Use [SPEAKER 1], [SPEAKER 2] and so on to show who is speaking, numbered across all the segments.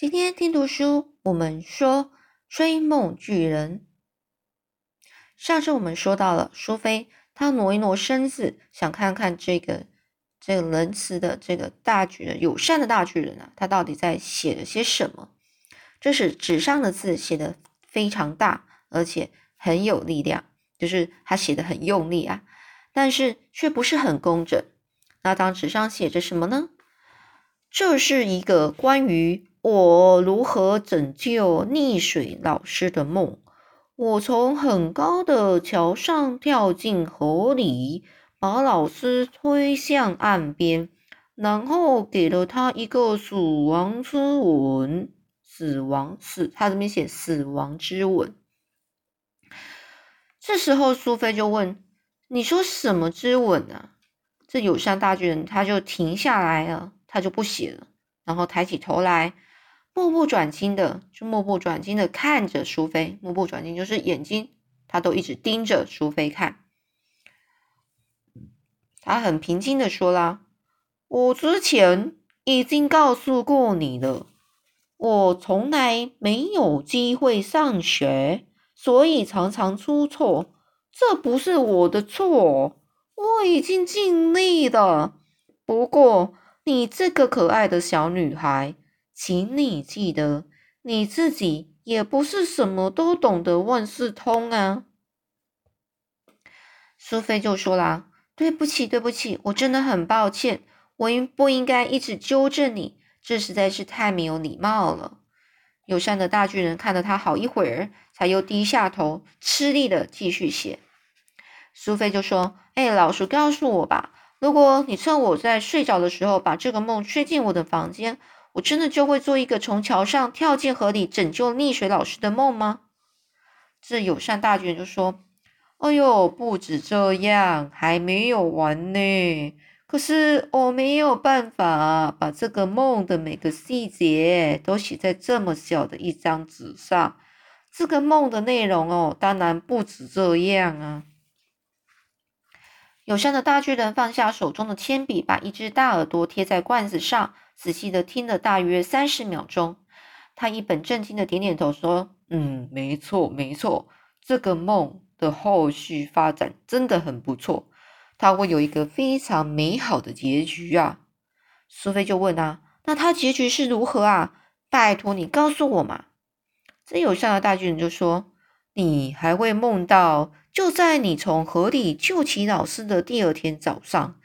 [SPEAKER 1] 今天听读书，我们说追梦巨人。上次我们说到了苏菲，她挪一挪身子，想看看这个这个仁慈的这个大巨人、友善的大巨人啊，他到底在写了些什么？这是纸上的字写的非常大，而且很有力量，就是他写的很用力啊，但是却不是很工整。那张纸上写着什么呢？这是一个关于我如何拯救溺水老师的梦。我从很高的桥上跳进河里，把老师推向岸边，然后给了他一个死亡之吻。死亡死，他这边写死亡之吻。这时候苏菲就问：“你说什么之吻啊？”这友善大巨人他就停下来了。他就不写了，然后抬起头来，目不转睛的，就目不转睛的看着苏菲。目不转睛就是眼睛，他都一直盯着苏菲看。他很平静的说啦：“我之前已经告诉过你了，我从来没有机会上学，所以常常出错。这不是我的错，我已经尽力了。不过。”你这个可爱的小女孩，请你记得，你自己也不是什么都懂得万事通啊。苏菲就说啦：“对不起，对不起，我真的很抱歉，我应不应该一直纠正你？这实在是太没有礼貌了。”友善的大巨人看了他好一会儿，才又低下头，吃力的继续写。苏菲就说：“哎，老实告诉我吧。”如果你趁我在睡着的时候把这个梦吹进我的房间，我真的就会做一个从桥上跳进河里拯救溺水老师的梦吗？这友善大巨人就说：“哎呦，不止这样，还没有完呢。可是我没有办法把这个梦的每个细节都写在这么小的一张纸上。这个梦的内容哦，当然不止这样啊。”友善的大巨人放下手中的铅笔，把一只大耳朵贴在罐子上，仔细的听了大约三十秒钟。他一本正经的点点头，说：“嗯，没错，没错，这个梦的后续发展真的很不错，他会有一个非常美好的结局啊。”苏菲就问啊：“那他结局是如何啊？拜托你告诉我嘛。”这友善的大巨人就说：“你还会梦到。”就在你从河里救起老师的第二天早上，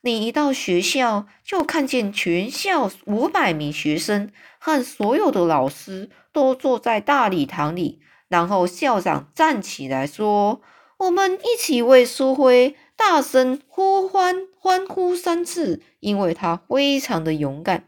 [SPEAKER 1] 你一到学校就看见全校五百名学生和所有的老师都坐在大礼堂里，然后校长站起来说：“我们一起为苏辉大声呼欢欢呼三次，因为他非常的勇敢，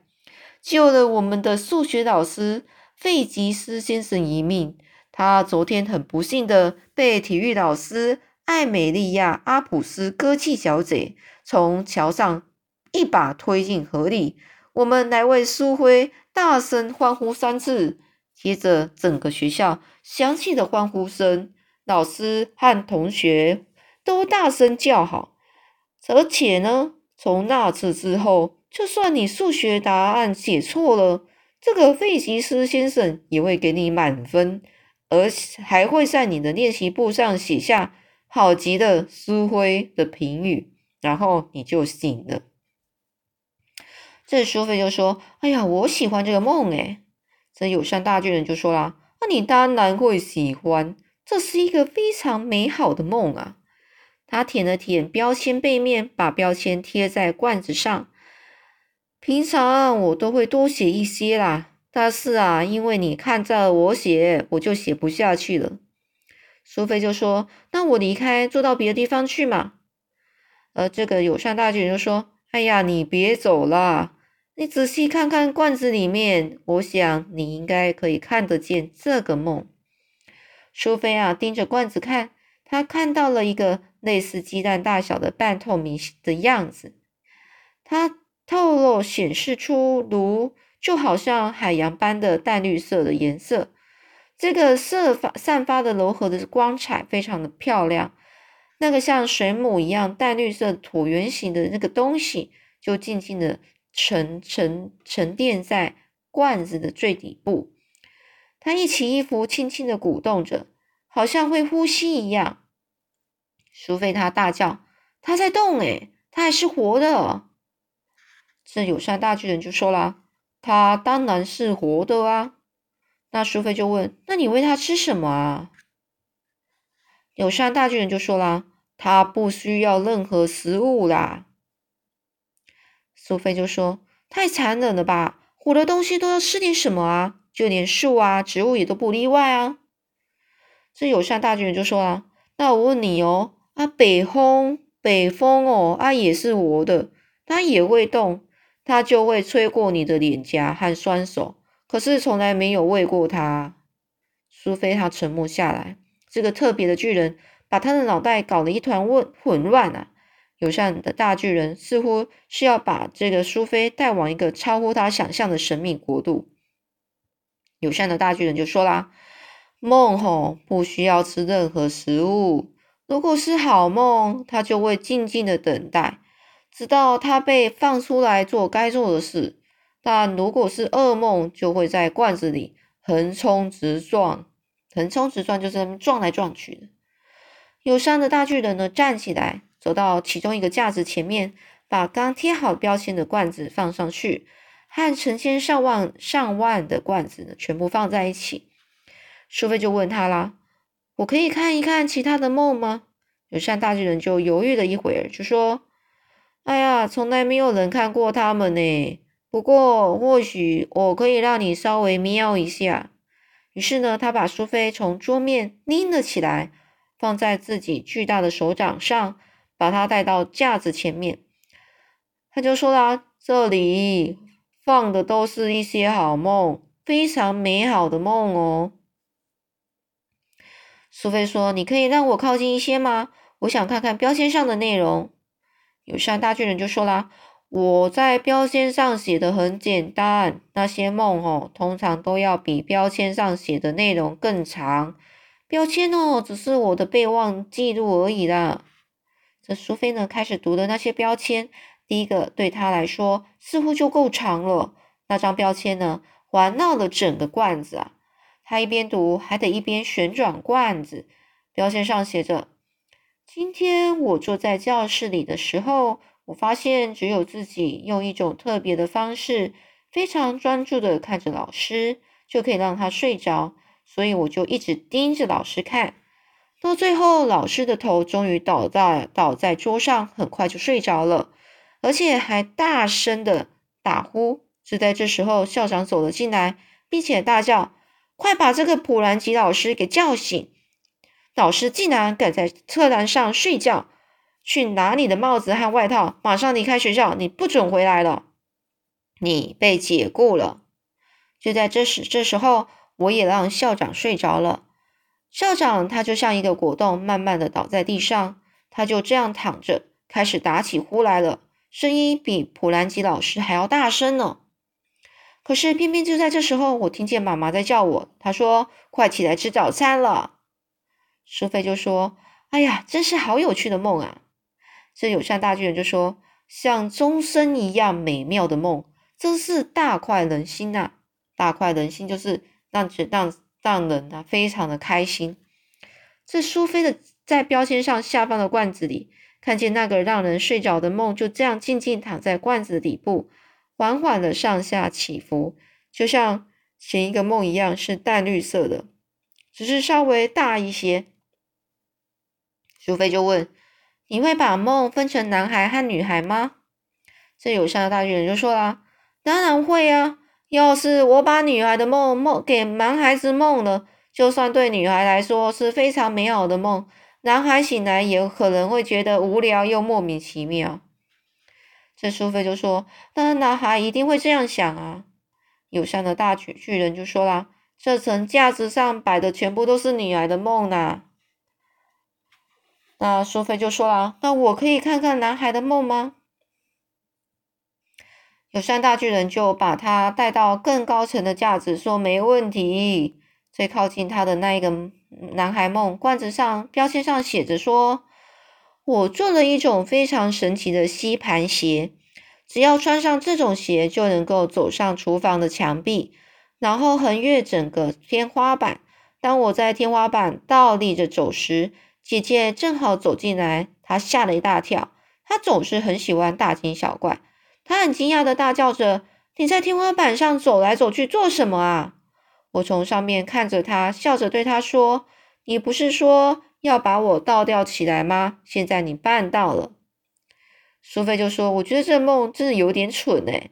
[SPEAKER 1] 救了我们的数学老师费吉斯先生一命。”他昨天很不幸的被体育老师艾美利亚·阿普斯割气小姐从桥上一把推进河里。我们来为苏辉大声欢呼三次，接着整个学校响起的欢呼声，老师和同学都大声叫好。而且呢，从那次之后，就算你数学答案写错了，这个费吉斯先生也会给你满分。而还会在你的练习簿上写下“好极的，苏菲”的评语，然后你就醒了。这苏菲就说：“哎呀，我喜欢这个梦诶。”这友善大巨人就说啦：“那你当然会喜欢，这是一个非常美好的梦啊。”他舔了舔标签背面，把标签贴在罐子上。平常我都会多写一些啦。但是啊，因为你看着我写，我就写不下去了。苏菲就说：“那我离开，坐到别的地方去嘛。”而这个友善大巨人就说：“哎呀，你别走啦，你仔细看看罐子里面，我想你应该可以看得见这个梦。”苏菲啊，盯着罐子看，她看到了一个类似鸡蛋大小的半透明的样子，它透露显示出如。就好像海洋般的淡绿色的颜色，这个色发散发的柔和的光彩非常的漂亮。那个像水母一样淡绿色椭圆形的那个东西，就静静的沉沉沉淀在罐子的最底部。他一起一伏，轻轻的鼓动着，好像会呼吸一样。苏菲他大叫：“他在动诶，他还是活的。”这友善大巨人就说了：“他当然是活的啊。”那苏菲就问：“那你喂他吃什么啊？”友善大巨人就说啦：“他不需要任何食物啦。”苏菲就说：“太残忍了吧！活的东西都要吃点什么啊？就连树啊、植物也都不例外啊。”这友善大巨人就说啦：“那我问你哦，啊，北风，北风哦，啊，也是活的，它也会动，它就会吹过你的脸颊和双手。”可是从来没有喂过他。苏菲她沉默下来。这个特别的巨人把他的脑袋搞得一团混混乱啊！友善的大巨人似乎是要把这个苏菲带往一个超乎他想象的神秘国度。友善的大巨人就说啦：“梦吼不需要吃任何食物，如果是好梦，他就会静静的等待，直到他被放出来做该做的事。”但如果是噩梦，就会在罐子里横冲直撞。横冲直撞就是撞来撞去的。有伤的大巨人呢，站起来，走到其中一个架子前面，把刚贴好标签的罐子放上去，和成千上万上万的罐子呢，全部放在一起。苏菲就问他啦：“我可以看一看其他的梦吗？”有善大巨人就犹豫了一会儿，就说：“哎呀，从来没有人看过他们呢。”不过，或许我可以让你稍微瞄一下。于是呢，他把苏菲从桌面拎了起来，放在自己巨大的手掌上，把她带到架子前面。他就说啦：“这里放的都是一些好梦，非常美好的梦哦。”苏菲说：“你可以让我靠近一些吗？我想看看标签上的内容。”友善大巨人就说啦。我在标签上写的很简单，那些梦哦，通常都要比标签上写的内容更长。标签哦，只是我的备忘记录而已啦。这苏菲呢，开始读的那些标签，第一个对他来说似乎就够长了。那张标签呢，环绕了整个罐子啊。他一边读，还得一边旋转罐子。标签上写着：“今天我坐在教室里的时候。”我发现，只有自己用一种特别的方式，非常专注的看着老师，就可以让他睡着。所以我就一直盯着老师看，到最后，老师的头终于倒在倒在桌上，很快就睡着了，而且还大声的打呼。就在这时候，校长走了进来，并且大叫：“快把这个普兰吉老师给叫醒！老师竟然敢在课堂上睡觉！”去拿你的帽子和外套，马上离开学校！你不准回来了，你被解雇了。就在这时，这时候我也让校长睡着了。校长他就像一个果冻，慢慢的倒在地上，他就这样躺着，开始打起呼来了，声音比普兰吉老师还要大声呢。可是偏偏就在这时候，我听见妈妈在叫我，她说：“快起来吃早餐了。”苏菲就说：“哎呀，真是好有趣的梦啊！”这友善大巨人就说：“像钟声一样美妙的梦，真是大快人心呐！大快人心就是让让让人啊非常的开心。”这苏菲的在标签上下方的罐子里，看见那个让人睡着的梦，就这样静静躺在罐子底部，缓缓的上下起伏，就像前一个梦一样，是淡绿色的，只是稍微大一些。苏菲就问。你会把梦分成男孩和女孩吗？这友善的大巨人就说啦：“当然会啊！要是我把女孩的梦梦给男孩子梦了，就算对女孩来说是非常美好的梦，男孩醒来也可能会觉得无聊又莫名其妙。”这苏菲就说：“当然，男孩一定会这样想啊！”友善的大巨巨人就说啦：“这层架子上摆的全部都是女孩的梦呢。”那苏菲就说了：“那我可以看看男孩的梦吗？”有善大巨人就把他带到更高层的架子，说：“没问题。”最靠近他的那一个男孩梦罐子上标签上写着说：“我做了一种非常神奇的吸盘鞋，只要穿上这种鞋，就能够走上厨房的墙壁，然后横越整个天花板。当我在天花板倒立着走时，姐姐正好走进来，她吓了一大跳。她总是很喜欢大惊小怪，她很惊讶的大叫着：“你在天花板上走来走去做什么啊？”我从上面看着她，笑着对她说：“你不是说要把我倒吊起来吗？现在你办到了。”苏菲就说：“我觉得这梦真的有点蠢哎。”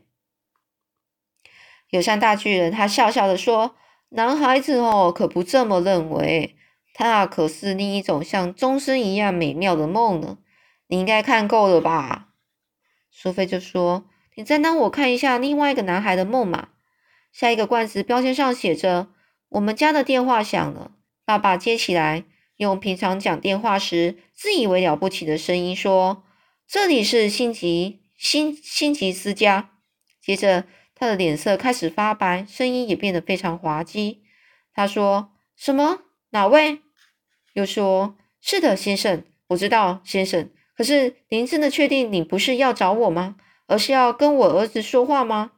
[SPEAKER 1] 友善大巨人他笑笑的说。男孩子哦，可不这么认为。他可是另一种像钟声一样美妙的梦呢。你应该看够了吧？苏菲就说：“你再让我看一下另外一个男孩的梦嘛。”下一个罐子标签上写着：“我们家的电话响了。”爸爸接起来，用平常讲电话时自以为了不起的声音说：“这里是辛吉辛辛吉斯家。”接着。他的脸色开始发白，声音也变得非常滑稽。他说：“什么？哪位？”又说：“是的，先生，我知道，先生。可是您真的确定你不是要找我吗？而是要跟我儿子说话吗？”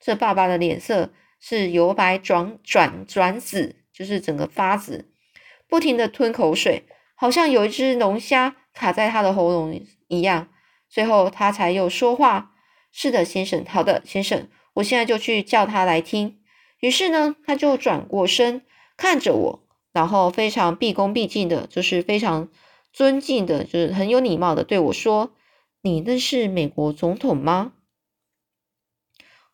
[SPEAKER 1] 这爸爸的脸色是由白转转转紫，就是整个发紫，不停的吞口水，好像有一只龙虾卡在他的喉咙一样。最后他才又说话：“是的，先生。好的，先生。”我现在就去叫他来听。于是呢，他就转过身看着我，然后非常毕恭毕敬的，就是非常尊敬的，就是很有礼貌的对我说：“你认识美国总统吗？”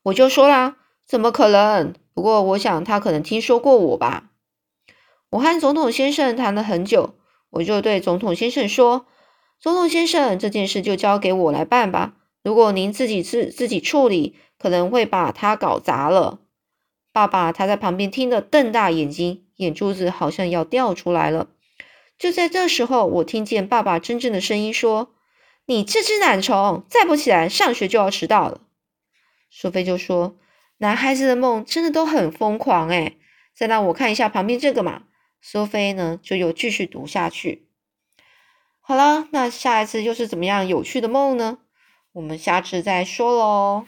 [SPEAKER 1] 我就说啦：“怎么可能？不过我想他可能听说过我吧。”我和总统先生谈了很久，我就对总统先生说：“总统先生，这件事就交给我来办吧。如果您自己自自己处理。”可能会把他搞砸了。爸爸他在旁边听得瞪大眼睛，眼珠子好像要掉出来了。就在这时候，我听见爸爸真正的声音说：“你这只懒虫，再不起来，上学就要迟到了。”苏菲就说：“男孩子的梦真的都很疯狂诶再让我看一下旁边这个嘛。”苏菲呢就又继续读下去。好了，那下一次又是怎么样有趣的梦呢？我们下次再说喽。